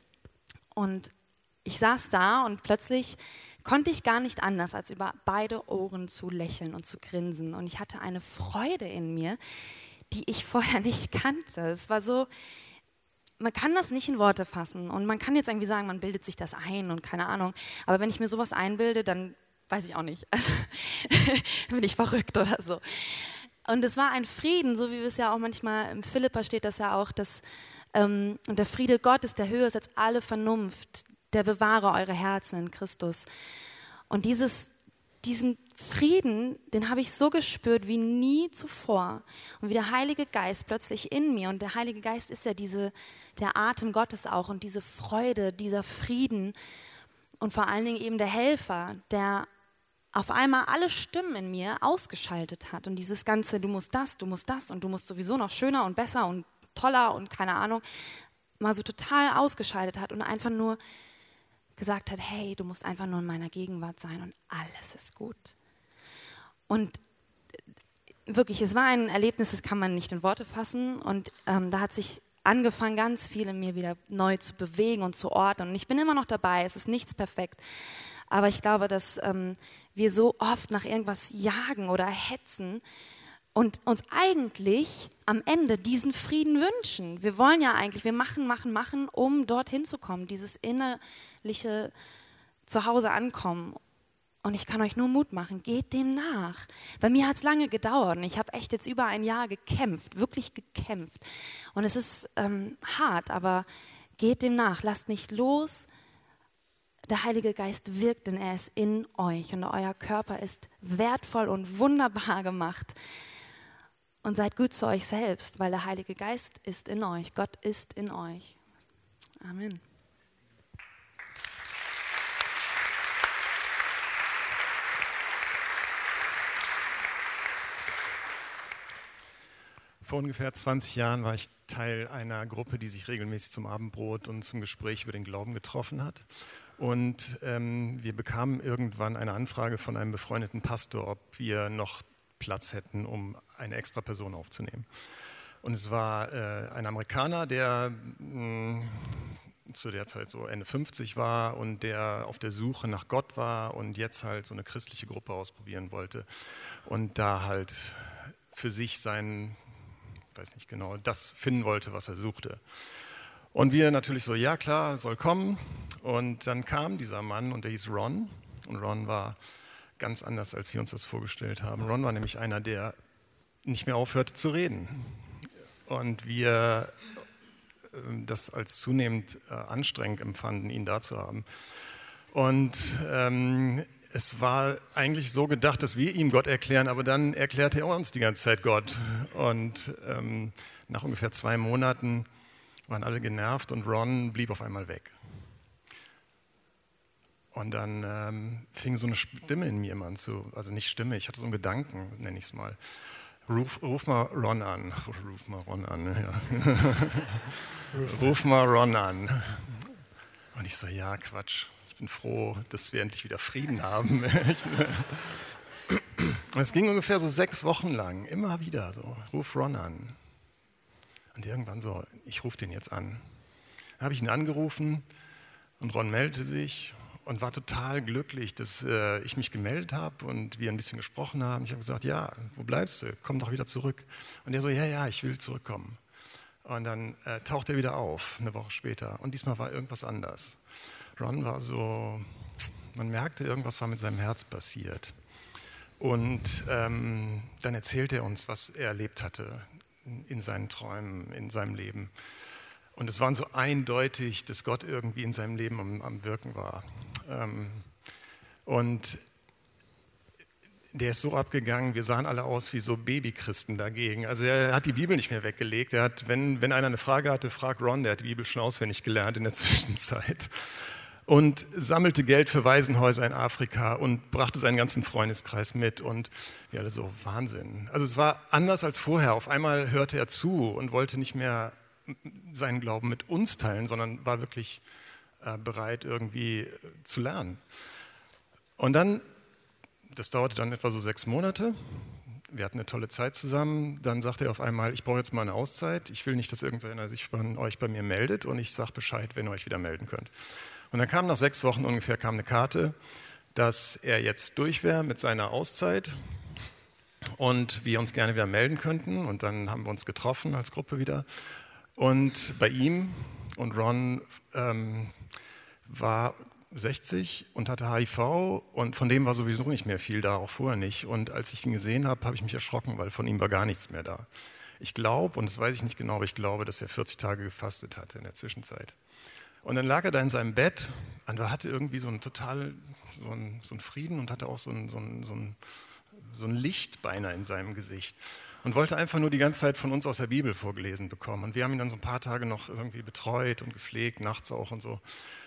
Und ich saß da und plötzlich konnte ich gar nicht anders, als über beide Ohren zu lächeln und zu grinsen. Und ich hatte eine Freude in mir, die ich vorher nicht kannte. Es war so, man kann das nicht in Worte fassen. Und man kann jetzt irgendwie sagen, man bildet sich das ein und keine Ahnung. Aber wenn ich mir sowas einbilde, dann weiß ich auch nicht. Also, bin ich verrückt oder so. Und es war ein Frieden, so wie es ja auch manchmal im Philippa steht, dass ja auch das ähm, und der Friede Gottes, der höher ist als alle Vernunft, der bewahre eure Herzen in Christus. Und dieses, diesen Frieden, den habe ich so gespürt wie nie zuvor. Und wie der Heilige Geist plötzlich in mir, und der Heilige Geist ist ja diese, der Atem Gottes auch, und diese Freude, dieser Frieden und vor allen Dingen eben der Helfer, der auf einmal alle Stimmen in mir ausgeschaltet hat. Und dieses ganze, du musst das, du musst das und du musst sowieso noch schöner und besser und toller und keine Ahnung, mal so total ausgeschaltet hat und einfach nur gesagt hat, hey, du musst einfach nur in meiner Gegenwart sein und alles ist gut. Und wirklich, es war ein Erlebnis, das kann man nicht in Worte fassen und ähm, da hat sich angefangen, ganz viel in mir wieder neu zu bewegen und zu ordnen. Und ich bin immer noch dabei, es ist nichts perfekt. Aber ich glaube, dass ähm, wir so oft nach irgendwas jagen oder hetzen, und uns eigentlich am Ende diesen Frieden wünschen. Wir wollen ja eigentlich, wir machen, machen, machen, um dorthin zu kommen, dieses innerliche Zuhause ankommen. Und ich kann euch nur Mut machen, geht dem nach. Bei mir hat es lange gedauert und ich habe echt jetzt über ein Jahr gekämpft, wirklich gekämpft. Und es ist ähm, hart, aber geht dem nach, lasst nicht los. Der Heilige Geist wirkt, denn er ist in euch und euer Körper ist wertvoll und wunderbar gemacht. Und seid gut zu euch selbst, weil der Heilige Geist ist in euch. Gott ist in euch. Amen. Vor ungefähr 20 Jahren war ich Teil einer Gruppe, die sich regelmäßig zum Abendbrot und zum Gespräch über den Glauben getroffen hat. Und ähm, wir bekamen irgendwann eine Anfrage von einem befreundeten Pastor, ob wir noch Platz hätten, um eine extra Person aufzunehmen. Und es war äh, ein Amerikaner, der mh, mm, zu der Zeit so Ende 50 war und der auf der Suche nach Gott war und jetzt halt so eine christliche Gruppe ausprobieren wollte und da halt für sich sein, weiß nicht genau, das finden wollte, was er suchte. Und wir natürlich so, ja klar, soll kommen. Und dann kam dieser Mann und der hieß Ron. Und Ron war ganz anders, als wir uns das vorgestellt haben. Ron war nämlich einer, der nicht mehr aufhörte zu reden. Und wir ähm, das als zunehmend äh, anstrengend empfanden, ihn da zu haben. Und ähm, es war eigentlich so gedacht, dass wir ihm Gott erklären, aber dann erklärte er uns die ganze Zeit Gott. Und ähm, nach ungefähr zwei Monaten waren alle genervt und Ron blieb auf einmal weg. Und dann ähm, fing so eine Stimme in mir immer an zu, also nicht Stimme, ich hatte so einen Gedanken, nenne ich es mal. Ruf, ruf, mal Ron an. Ruf mal Ron an. Ja. ruf mal Ron an. Und ich so, ja, Quatsch. Ich bin froh, dass wir endlich wieder Frieden haben. es ging ungefähr so sechs Wochen lang, immer wieder so. Ruf Ron an. Und irgendwann so, ich rufe den jetzt an. Dann habe ich ihn angerufen und Ron meldete sich und war total glücklich, dass äh, ich mich gemeldet habe und wir ein bisschen gesprochen haben. Ich habe gesagt, ja, wo bleibst du? Komm doch wieder zurück. Und er so, ja, ja, ich will zurückkommen. Und dann äh, taucht er wieder auf, eine Woche später. Und diesmal war irgendwas anders. Ron war so, man merkte, irgendwas war mit seinem Herz passiert. Und ähm, dann erzählte er uns, was er erlebt hatte in seinen Träumen, in seinem Leben. Und es war so eindeutig, dass Gott irgendwie in seinem Leben am, am Wirken war. Ähm, und der ist so abgegangen, wir sahen alle aus wie so Babychristen dagegen. Also er hat die Bibel nicht mehr weggelegt. Er hat, wenn, wenn einer eine Frage hatte, fragt Ron, der hat die Bibel schon auswendig gelernt in der Zwischenzeit. Und sammelte Geld für Waisenhäuser in Afrika und brachte seinen ganzen Freundeskreis mit. Und wir alle so, Wahnsinn. Also es war anders als vorher. Auf einmal hörte er zu und wollte nicht mehr seinen Glauben mit uns teilen, sondern war wirklich äh, bereit, irgendwie äh, zu lernen. Und dann, das dauerte dann etwa so sechs Monate. Wir hatten eine tolle Zeit zusammen. Dann sagte er auf einmal, ich brauche jetzt mal eine Auszeit. Ich will nicht, dass irgendeiner sich von euch bei mir meldet und ich sage Bescheid, wenn ihr euch wieder melden könnt. Und dann kam nach sechs Wochen ungefähr kam eine Karte, dass er jetzt durch wäre mit seiner Auszeit und wir uns gerne wieder melden könnten. Und dann haben wir uns getroffen als Gruppe wieder. Und bei ihm und Ron ähm, war 60 und hatte HIV und von dem war sowieso nicht mehr viel da, auch vorher nicht. Und als ich ihn gesehen habe, habe ich mich erschrocken, weil von ihm war gar nichts mehr da. Ich glaube, und das weiß ich nicht genau, aber ich glaube, dass er 40 Tage gefastet hatte in der Zwischenzeit. Und dann lag er da in seinem Bett und hatte irgendwie so einen total, so einen, so einen Frieden und hatte auch so ein, so, so, so Licht beinahe in seinem Gesicht und wollte einfach nur die ganze Zeit von uns aus der Bibel vorgelesen bekommen. Und wir haben ihn dann so ein paar Tage noch irgendwie betreut und gepflegt, nachts auch und so.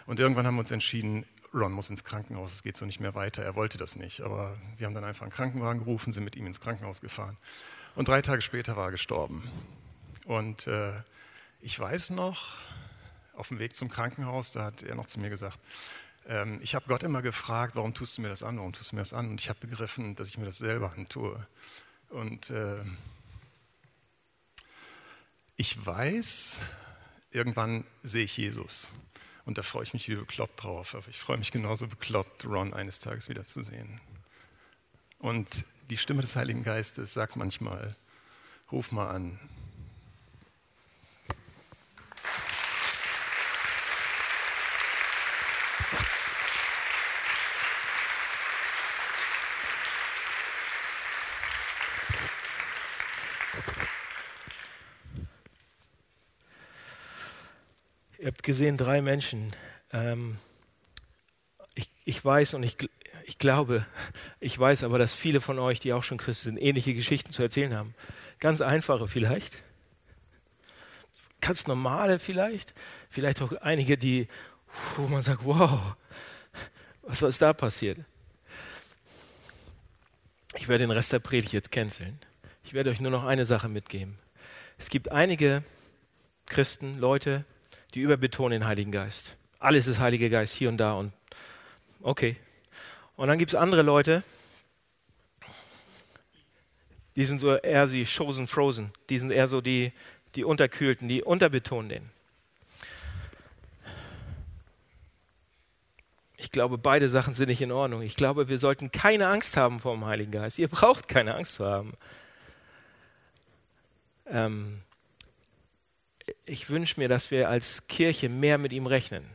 Und irgendwann haben wir uns entschieden, Ron muss ins Krankenhaus, es geht so nicht mehr weiter. Er wollte das nicht, aber wir haben dann einfach einen Krankenwagen gerufen, sind mit ihm ins Krankenhaus gefahren. Und drei Tage später war er gestorben. Und äh, ich weiß noch, auf dem Weg zum Krankenhaus, da hat er noch zu mir gesagt, ähm, ich habe Gott immer gefragt, warum tust du mir das an, warum tust du mir das an? Und ich habe begriffen, dass ich mir das selber antue. Und äh, ich weiß, irgendwann sehe ich Jesus. Und da freue ich mich wie bekloppt drauf. Aber ich freue mich genauso bekloppt, Ron eines Tages wiederzusehen. Und die Stimme des Heiligen Geistes sagt manchmal, ruf mal an, Gesehen, drei Menschen. Ähm, ich, ich weiß und ich, ich glaube, ich weiß aber, dass viele von euch, die auch schon Christen sind, ähnliche Geschichten zu erzählen haben. Ganz einfache vielleicht. Ganz normale vielleicht. Vielleicht auch einige, die, wo man sagt, wow, was ist da passiert? Ich werde den Rest der Predigt jetzt canceln. Ich werde euch nur noch eine Sache mitgeben. Es gibt einige Christen, Leute, die überbetonen den Heiligen Geist. Alles ist Heiliger Geist hier und da und okay. Und dann gibt es andere Leute, die sind so eher die chosen frozen, die sind eher so die, die Unterkühlten, die unterbetonen den. Ich glaube, beide Sachen sind nicht in Ordnung. Ich glaube, wir sollten keine Angst haben vor dem Heiligen Geist. Ihr braucht keine Angst zu haben. Ähm, ich wünsche mir, dass wir als Kirche mehr mit ihm rechnen,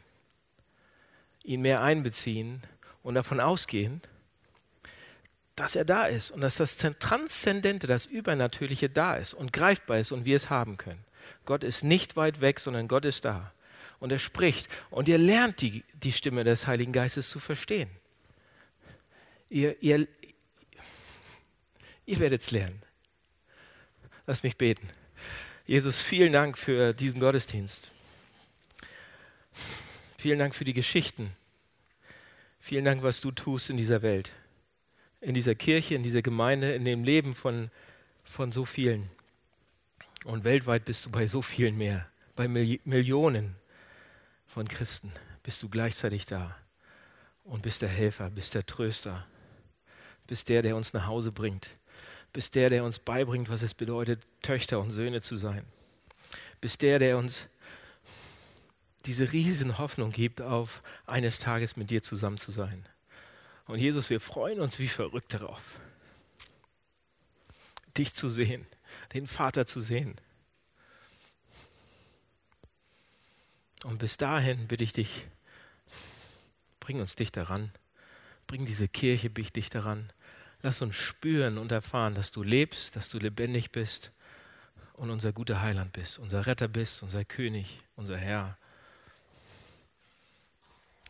ihn mehr einbeziehen und davon ausgehen, dass er da ist und dass das Transzendente, das Übernatürliche da ist und greifbar ist und wir es haben können. Gott ist nicht weit weg, sondern Gott ist da. Und er spricht und ihr lernt die, die Stimme des Heiligen Geistes zu verstehen. Ihr, ihr, ihr werdet es lernen. Lass mich beten. Jesus, vielen Dank für diesen Gottesdienst. Vielen Dank für die Geschichten. Vielen Dank, was du tust in dieser Welt in dieser Kirche, in dieser Gemeinde, in dem Leben von, von so vielen. Und weltweit bist du bei so vielen mehr, bei Milli Millionen von Christen bist du gleichzeitig da und bist der Helfer, bist der Tröster, bist der, der uns nach Hause bringt, bist der, der uns beibringt, was es bedeutet, Töchter und Söhne zu sein, bist der, der uns diese riesen Hoffnung gibt, auf eines Tages mit dir zusammen zu sein. Und Jesus, wir freuen uns wie verrückt darauf, dich zu sehen, den Vater zu sehen. Und bis dahin bitte ich dich, bring uns dich daran, bring diese Kirche dich daran. Lass uns spüren und erfahren, dass du lebst, dass du lebendig bist und unser guter Heiland bist, unser Retter bist, unser König, unser Herr.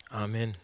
Amen.